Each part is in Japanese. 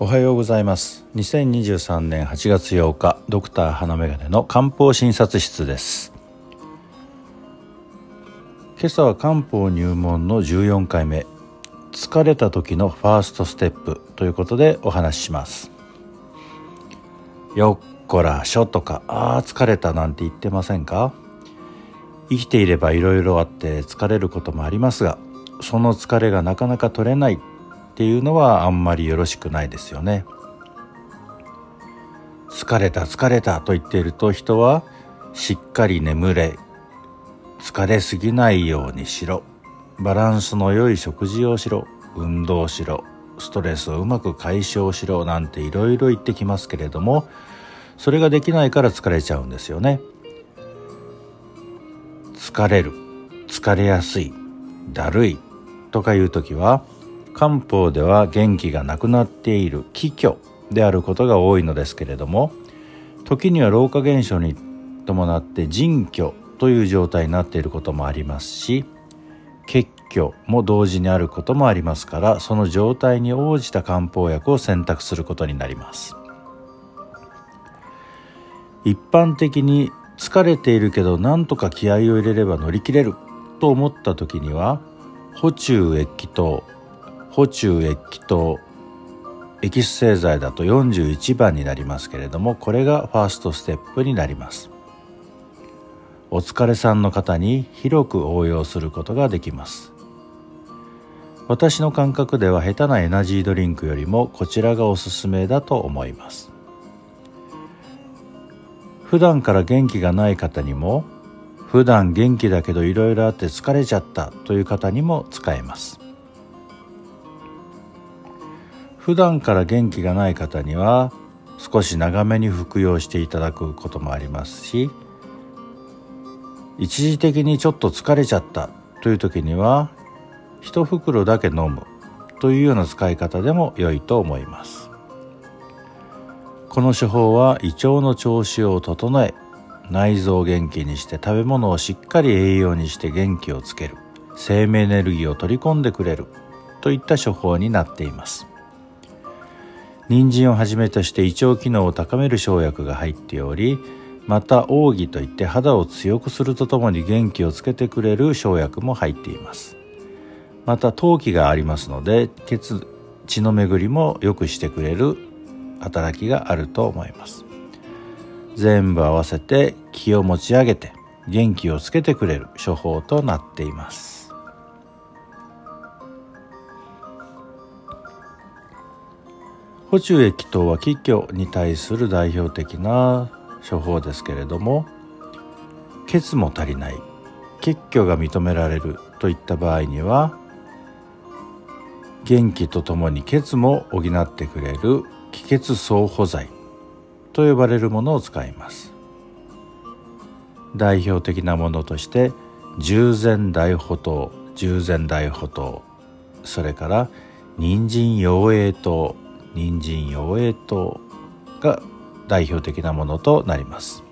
おはようございます。2023年8月8日ドクター花眼鏡の漢方診察室です。今朝は漢方入門の14回目疲れた時のファーストステップということでお話しします。よっこらしょとかあー疲れたなんて言ってませんか？生きていればいろいろあって疲れることもありますがその疲れがなかなか取れないっていうのはあんまりよろしくないですよね。疲れた疲れたと言っていると人はしっかり眠れ疲れすぎないようにしろバランスの良い食事をしろ運動しろストレスをうまく解消しろなんていろいろ言ってきますけれどもそれができないから疲れちゃうんですよね。疲れる疲れやすいだるいとかいう時は漢方では元気がなくなっている気虚であることが多いのですけれども時には老化現象に伴って腎虚という状態になっていることもありますし血虚も同時にあることもありますからその状態に応じた漢方薬を選択することになります。一般的に疲れているけど何とか気合を入れれば乗り切れると思った時には補中液気糖補中液気糖エキス製剤だと41番になりますけれどもこれがファーストステップになります。お疲れさんの方に広く応用することができます。私の感覚では下手なエナジードリンクよりもこちらがおすすめだと思います。普段から元気がない方にも普段元気だけどいろいろあって疲れちゃったという方にも使えます。普段から元気がない方には少し長めに服用していただくこともありますし一時的にちょっと疲れちゃったという時には一袋だけ飲むというような使い方でも良いと思います。この手法は胃腸の調子を整え内臓を元気にして食べ物をしっかり栄養にして元気をつける生命エネルギーを取り込んでくれるといった処方になっています。人参をはじめとして胃腸機能を高める生薬が入っておりまた奥義といって肌を強くするとともに元気をつけてくれる生薬も入っています。また陶器がありますので血血の巡りも良くしてくれる働きがあると思います。全部合わせて気を持ち上げて元気をつけてくれる処方となっています。補中液糖は気虚に対する代表的な処方ですけれども血も足りない血虚が認められるといった場合には元気とともに血も補ってくれる気血相補剤と呼ばれるものを使います。代表的なものとして従前大補糖従前大補糖それから人参養栄糖人参養栄糖が代表的なものとなります。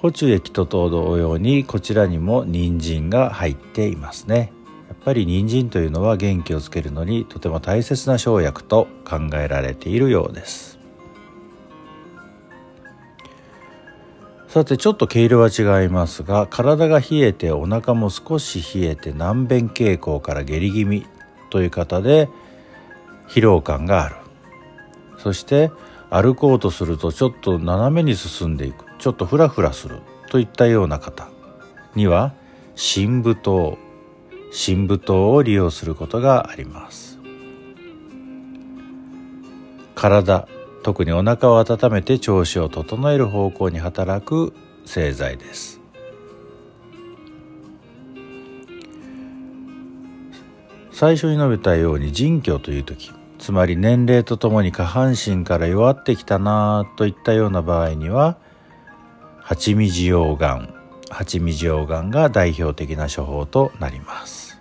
補中液と同様にこちらにも人参が入っていますね。やっぱり人参というのは元気をつけるのにとても大切な生薬と考えられているようです。さてちょっと毛色は違いますが体が冷えてお腹も少し冷えて難便傾向から下痢気味という方で疲労感がある。そして歩こうとするとちょっと斜めに進んでいく。ちょっとフラフラする。といったような方には深部糖深部糖を利用することがあります。体特にお腹を温めて調子を整える方向に働く製剤です。最初に述べたように腎虚という時つまり年齢とともに下半身から弱ってきたなといったような場合には八味塩がん八味塩がんが代表的な処方となります。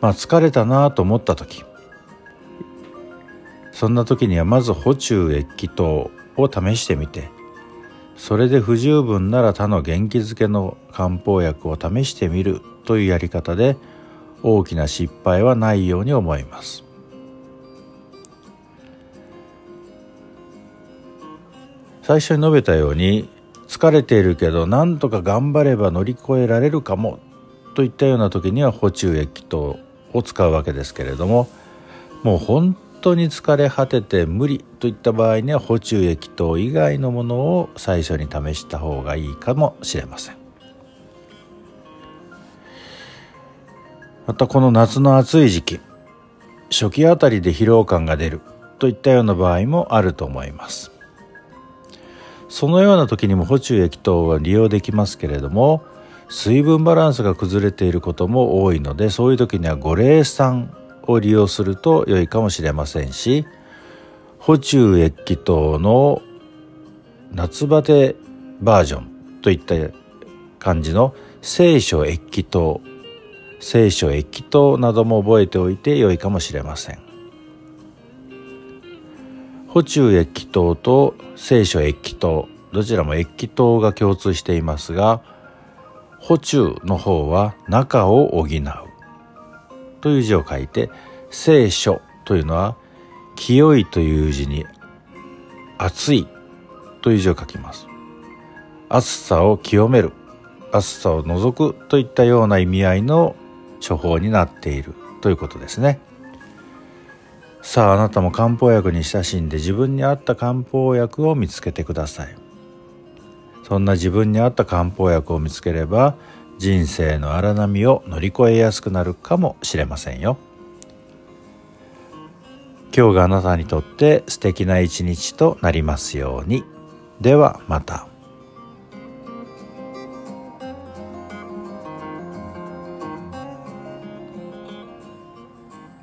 まあ疲れたなと思った時そんな時にはまず補中液気糖を試してみてそれで不十分なら他の元気づけの漢方薬を試してみるというやり方で大きな失敗はないように思います。最初に述べたように疲れているけど何とか頑張れば乗り越えられるかもといったような時には補中液糖を使うわけですけれどももう本当に疲れ果てて無理といった場合には補中液糖以外のものを最初に試した方がいいかもしれません。またこの夏の暑い時期初期あたりで疲労感が出るといったような場合もあると思います。そのような時にも補中液等は利用できますけれども水分バランスが崩れていることも多いのでそういう時には五苓散を利用すると良いかもしれませんし補中液等の夏バテバージョンといった感じの聖書液糖聖書液糖なども覚えておいて良いかもしれません。補中液糖と聖書液糖どちらも液糖が共通していますが補中の方は中を補う。という字を書いて聖書というのは清いという字に熱いという字を書きます。暑さを清める暑さを除くといったような意味合いの処方になっているということですね。さああなたも漢方薬に親しんで自分に合った漢方薬を見つけてください。そんな自分に合った漢方薬を見つければ人生の荒波を乗り越えやすくなるかもしれませんよ今日があなたにとって素敵な一日となりますようにではまた。